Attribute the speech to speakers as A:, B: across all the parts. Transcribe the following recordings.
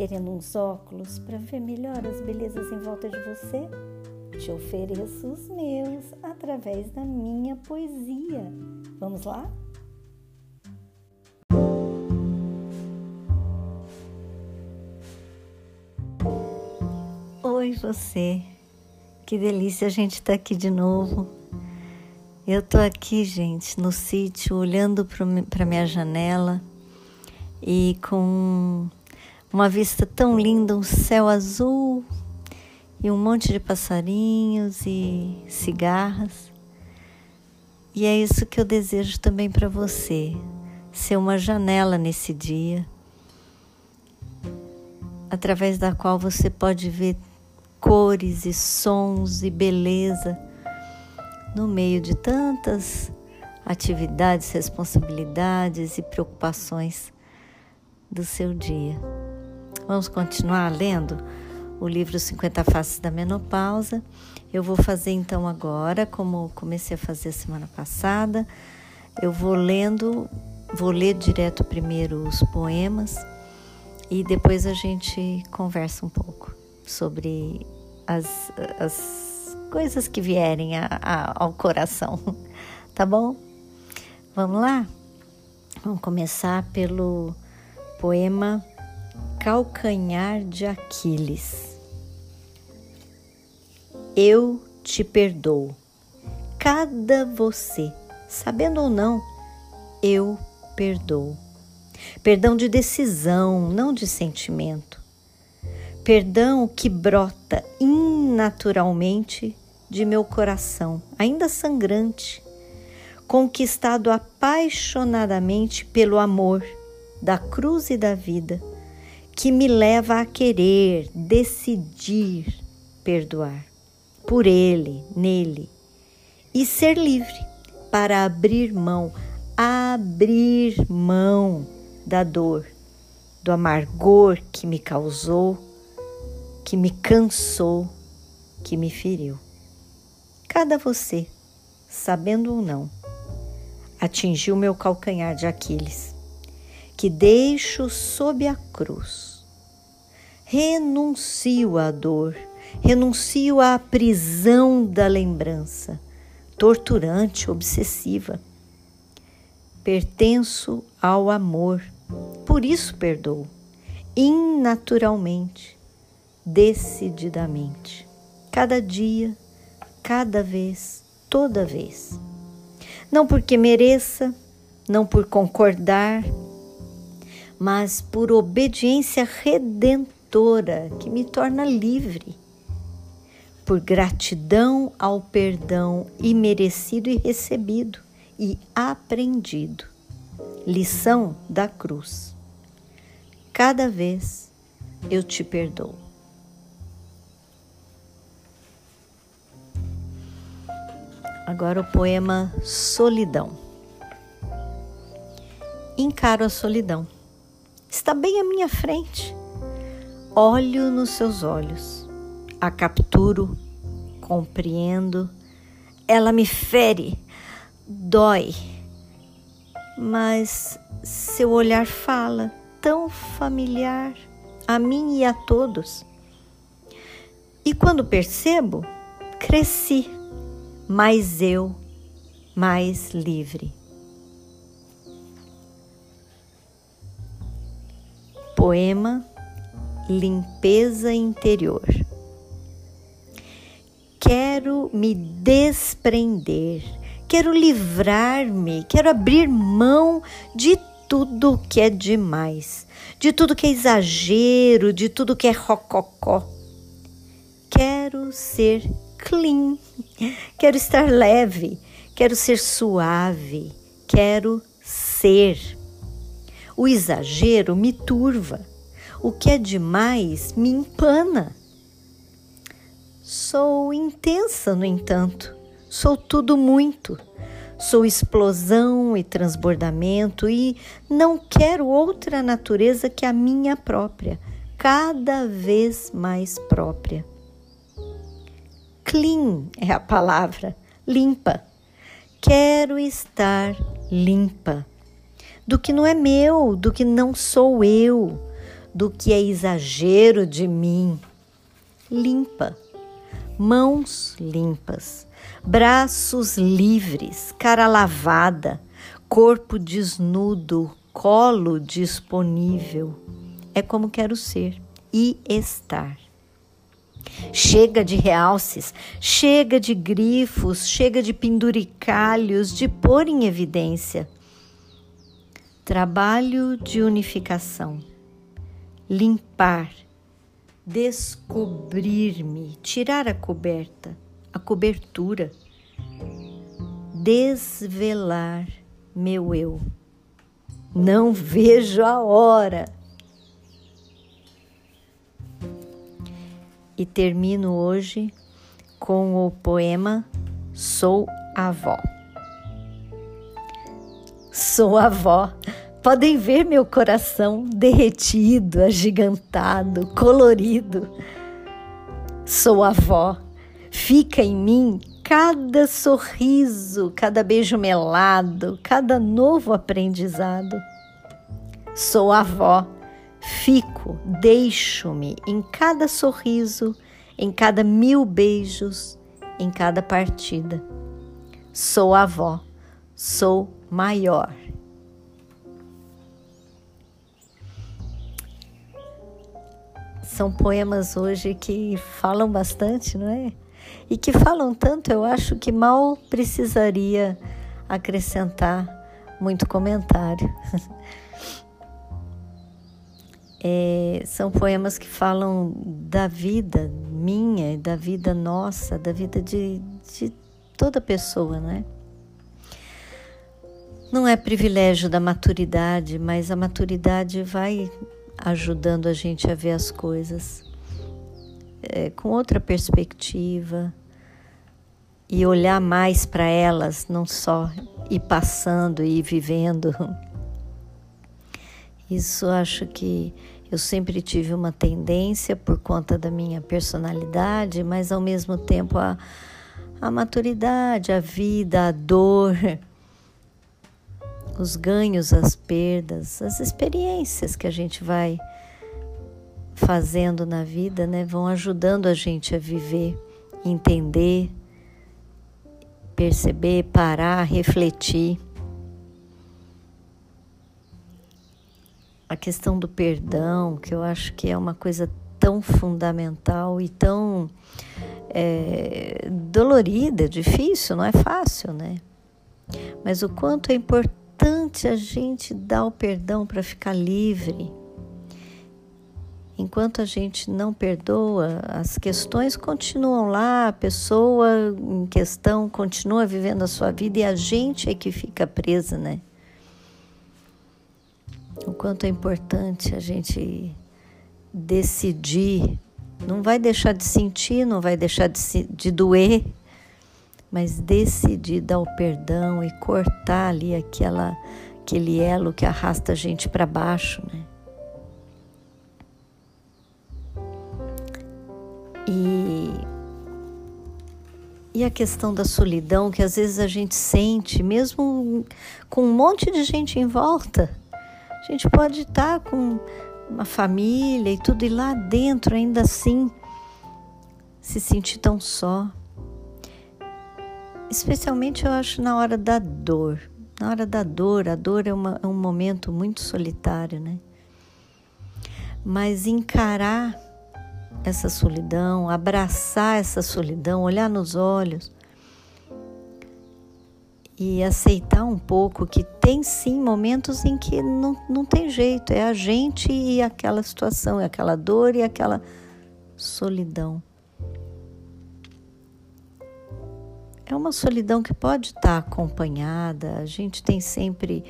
A: querendo uns óculos para ver melhor as belezas em volta de você? Te ofereço os meus através da minha poesia. Vamos lá? Oi, você. Que delícia a gente estar tá aqui de novo. Eu tô aqui, gente, no sítio, olhando para minha janela e com uma vista tão linda, um céu azul e um monte de passarinhos e cigarras. E é isso que eu desejo também para você, ser uma janela nesse dia, através da qual você pode ver cores e sons e beleza no meio de tantas atividades, responsabilidades e preocupações do seu dia. Vamos continuar lendo o livro 50 Faces da Menopausa. Eu vou fazer então agora, como comecei a fazer semana passada, eu vou lendo, vou ler direto primeiro os poemas e depois a gente conversa um pouco sobre as, as coisas que vierem a, a, ao coração, tá bom? Vamos lá? Vamos começar pelo poema Calcanhar de Aquiles. Eu te perdoo, cada você, sabendo ou não, eu perdoo. Perdão de decisão, não de sentimento. Perdão que brota inaturalmente de meu coração, ainda sangrante, conquistado apaixonadamente pelo amor da cruz e da vida, que me leva a querer, decidir perdoar por Ele, nele, e ser livre para abrir mão, abrir mão da dor, do amargor que me causou, que me cansou, que me feriu. Cada você, sabendo ou não, atingiu meu calcanhar de Aquiles que deixo sob a cruz. Renuncio à dor, renuncio à prisão da lembrança, torturante, obsessiva. Pertenço ao amor, por isso perdoo, inaturalmente, decididamente, cada dia, cada vez, toda vez. Não porque mereça, não por concordar, mas por obediência redentora que me torna livre, por gratidão ao perdão imerecido e recebido e aprendido. Lição da cruz. Cada vez eu te perdoo. Agora o poema Solidão. Encaro a solidão está bem à minha frente. Olho nos seus olhos, a capturo, compreendo. Ela me fere, dói, mas seu olhar fala tão familiar a mim e a todos. E quando percebo, cresci, mais eu, mais livre. Poema Limpeza Interior. Quero me desprender, quero livrar-me, quero abrir mão de tudo que é demais, de tudo que é exagero, de tudo que é rococó. Quero ser clean, quero estar leve, quero ser suave, quero ser. O exagero me turva, o que é demais me empana. Sou intensa, no entanto, sou tudo muito. Sou explosão e transbordamento e não quero outra natureza que a minha própria, cada vez mais própria. Clean é a palavra, limpa. Quero estar limpa do que não é meu, do que não sou eu, do que é exagero de mim. Limpa, mãos limpas, braços livres, cara lavada, corpo desnudo, colo disponível. É como quero ser e estar. Chega de realces, chega de grifos, chega de penduricalhos, de pôr em evidência. Trabalho de unificação, limpar, descobrir-me, tirar a coberta, a cobertura, desvelar meu eu. Não vejo a hora. E termino hoje com o poema Sou Avó. Sou avó. Podem ver meu coração derretido, agigantado, colorido. Sou avó. Fica em mim cada sorriso, cada beijo melado, cada novo aprendizado. Sou avó, fico, deixo-me em cada sorriso, em cada mil beijos, em cada partida. Sou avó, sou maior. São poemas hoje que falam bastante, não é? e que falam tanto, eu acho que mal precisaria acrescentar muito comentário. É, são poemas que falam da vida minha, da vida nossa, da vida de, de toda pessoa, né? Não é privilégio da maturidade, mas a maturidade vai ajudando a gente a ver as coisas é, com outra perspectiva e olhar mais para elas, não só ir passando e vivendo. Isso acho que eu sempre tive uma tendência por conta da minha personalidade, mas ao mesmo tempo a, a maturidade, a vida, a dor, os ganhos, as perdas, as experiências que a gente vai fazendo na vida, né, vão ajudando a gente a viver, entender, perceber, parar, refletir. A questão do perdão, que eu acho que é uma coisa tão fundamental e tão é, dolorida, difícil, não é fácil, né? Mas o quanto é importante a gente dar o perdão para ficar livre Enquanto a gente não perdoa, as questões continuam lá, a pessoa em questão continua vivendo a sua vida e a gente é que fica presa, né? O quanto é importante a gente decidir. Não vai deixar de sentir, não vai deixar de, se, de doer, mas decidir dar o perdão e cortar ali aquela, aquele elo que arrasta a gente para baixo, né? E, e a questão da solidão que às vezes a gente sente, mesmo com um monte de gente em volta. A gente pode estar com uma família e tudo, e lá dentro, ainda assim, se sentir tão só. Especialmente eu acho na hora da dor. Na hora da dor, a dor é, uma, é um momento muito solitário, né? Mas encarar essa solidão, abraçar essa solidão, olhar nos olhos e aceitar um pouco que tem sim momentos em que não, não tem jeito, é a gente e aquela situação, é aquela dor e aquela solidão. É uma solidão que pode estar acompanhada, a gente tem sempre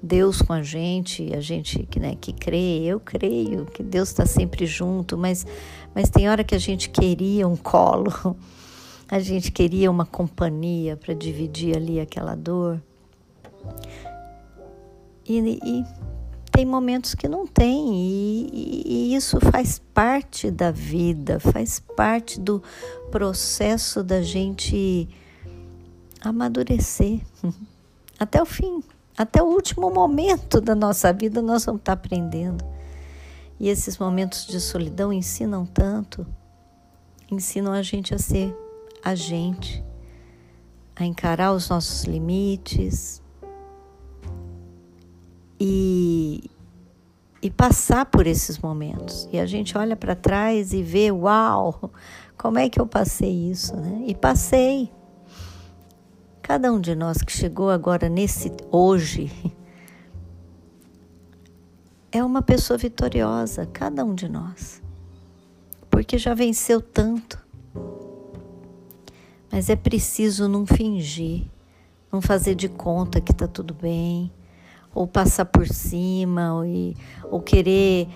A: Deus com a gente, a gente que, né, que crê, eu creio que Deus está sempre junto, mas, mas tem hora que a gente queria um colo, a gente queria uma companhia para dividir ali aquela dor. E, e, tem momentos que não tem, e, e isso faz parte da vida, faz parte do processo da gente amadurecer até o fim. Até o último momento da nossa vida nós vamos estar aprendendo. E esses momentos de solidão ensinam tanto, ensinam a gente a ser a gente, a encarar os nossos limites e, e passar por esses momentos. E a gente olha para trás e vê, uau, como é que eu passei isso, né? E passei. Cada um de nós que chegou agora nesse hoje é uma pessoa vitoriosa, cada um de nós. Porque já venceu tanto. Mas é preciso não fingir, não fazer de conta que está tudo bem, ou passar por cima, ou, ou querer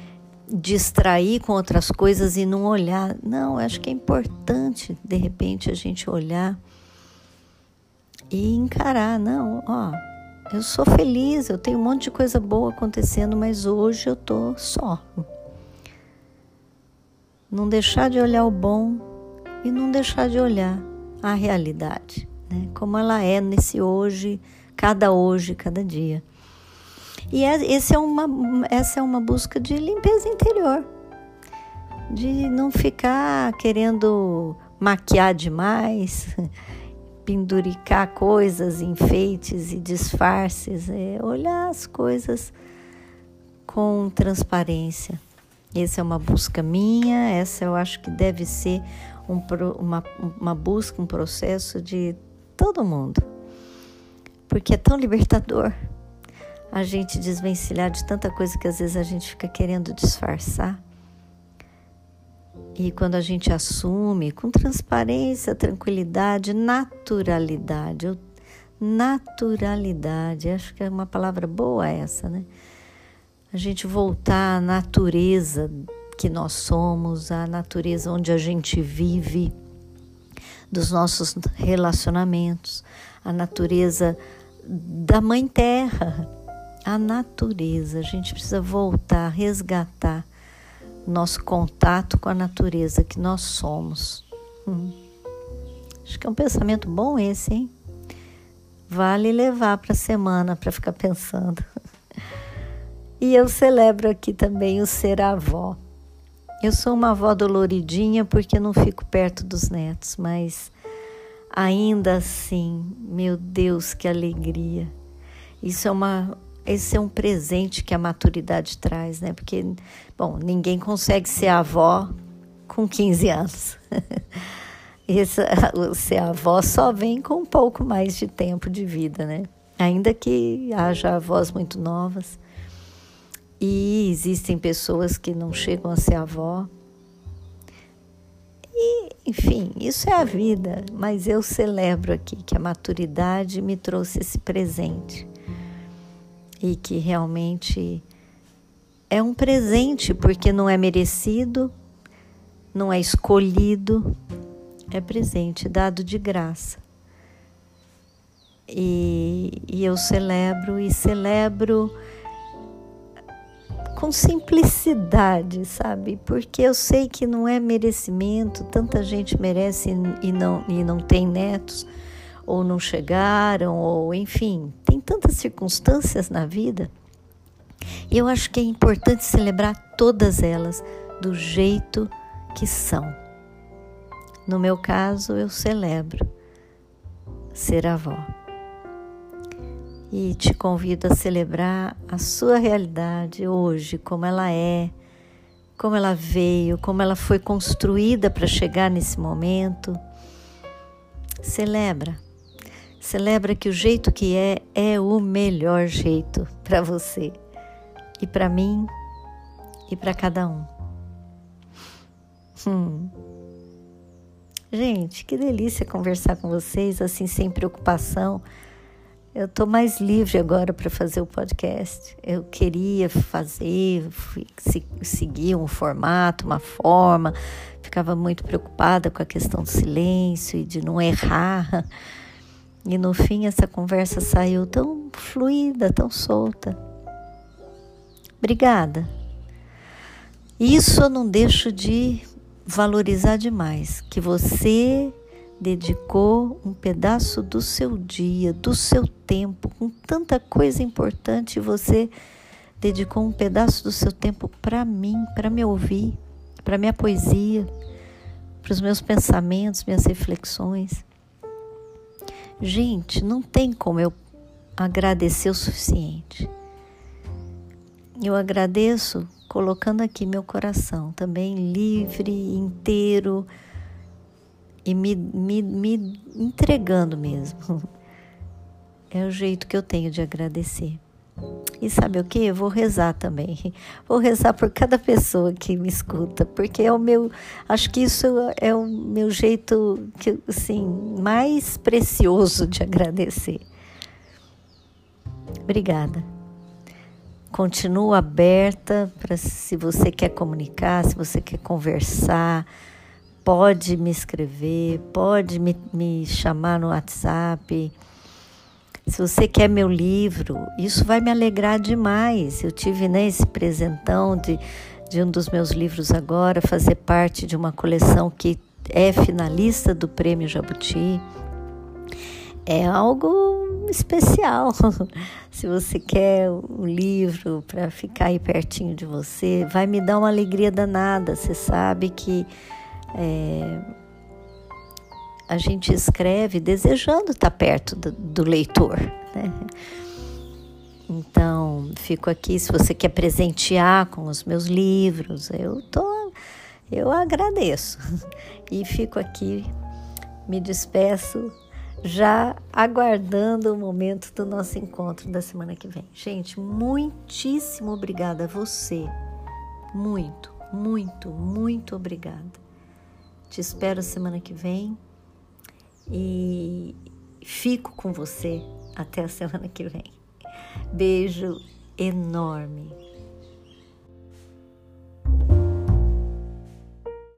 A: distrair com outras coisas e não olhar. Não, acho que é importante, de repente, a gente olhar e encarar. Não, ó, eu sou feliz, eu tenho um monte de coisa boa acontecendo, mas hoje eu tô só. Não deixar de olhar o bom e não deixar de olhar a realidade, né? Como ela é nesse hoje, cada hoje, cada dia. E é, esse é uma, essa é uma busca de limpeza interior, de não ficar querendo maquiar demais, penduricar coisas, enfeites e disfarces, é olhar as coisas com transparência. Essa é uma busca minha, essa eu acho que deve ser um, uma, uma busca, um processo de todo mundo, porque é tão libertador a gente desvencilhar de tanta coisa que às vezes a gente fica querendo disfarçar. E quando a gente assume com transparência, tranquilidade, naturalidade, naturalidade, acho que é uma palavra boa essa, né? A gente voltar à natureza que nós somos, à natureza onde a gente vive, dos nossos relacionamentos, a natureza da Mãe Terra, a natureza. A gente precisa voltar, resgatar nosso contato com a natureza que nós somos. Hum. Acho que é um pensamento bom esse, hein? Vale levar para a semana para ficar pensando. E eu celebro aqui também o ser avó. Eu sou uma avó doloridinha porque não fico perto dos netos, mas ainda assim, meu Deus, que alegria. Isso é uma esse é um presente que a maturidade traz, né? Porque, bom, ninguém consegue ser avó com 15 anos. Esse, ser avó só vem com um pouco mais de tempo de vida, né? Ainda que haja avós muito novas. E existem pessoas que não chegam a ser avó. E, enfim, isso é a vida, mas eu celebro aqui que a maturidade me trouxe esse presente e que realmente é um presente porque não é merecido, não é escolhido, é presente dado de graça. E, e eu celebro e celebro com simplicidade, sabe? Porque eu sei que não é merecimento, tanta gente merece e não, e não tem netos ou não chegaram, ou enfim, tem tantas circunstâncias na vida. E eu acho que é importante celebrar todas elas do jeito que são. No meu caso, eu celebro ser avó. E te convido a celebrar a sua realidade hoje, como ela é, como ela veio, como ela foi construída para chegar nesse momento. Celebra Celebra que o jeito que é é o melhor jeito para você e para mim e para cada um. Hum. Gente, que delícia conversar com vocês assim sem preocupação. Eu estou mais livre agora para fazer o podcast. Eu queria fazer, seguir um formato, uma forma, ficava muito preocupada com a questão do silêncio e de não errar. E no fim essa conversa saiu tão fluida, tão solta. Obrigada. Isso eu não deixo de valorizar demais, que você dedicou um pedaço do seu dia, do seu tempo, com tanta coisa importante, você dedicou um pedaço do seu tempo para mim, para me ouvir, para minha poesia, para os meus pensamentos, minhas reflexões. Gente, não tem como eu agradecer o suficiente. Eu agradeço colocando aqui meu coração também livre, inteiro e me, me, me entregando mesmo. É o jeito que eu tenho de agradecer. E sabe o que? Eu vou rezar também. Vou rezar por cada pessoa que me escuta, porque é o meu, acho que isso é o meu jeito que assim, mais precioso de agradecer. Obrigada. Continuo aberta para se você quer comunicar, se você quer conversar, pode me escrever, pode me, me chamar no WhatsApp se você quer meu livro, isso vai me alegrar demais. Eu tive né, esse presentão de, de um dos meus livros agora, fazer parte de uma coleção que é finalista do Prêmio Jabuti. É algo especial. Se você quer o livro para ficar aí pertinho de você, vai me dar uma alegria danada. Você sabe que é, a gente escreve desejando estar perto do, do leitor. Né? Então, fico aqui se você quer presentear com os meus livros, eu tô, eu agradeço. E fico aqui, me despeço, já aguardando o momento do nosso encontro da semana que vem. Gente, muitíssimo obrigada a você. Muito, muito, muito obrigada. Te espero semana que vem e fico com você até a semana que vem. Beijo enorme.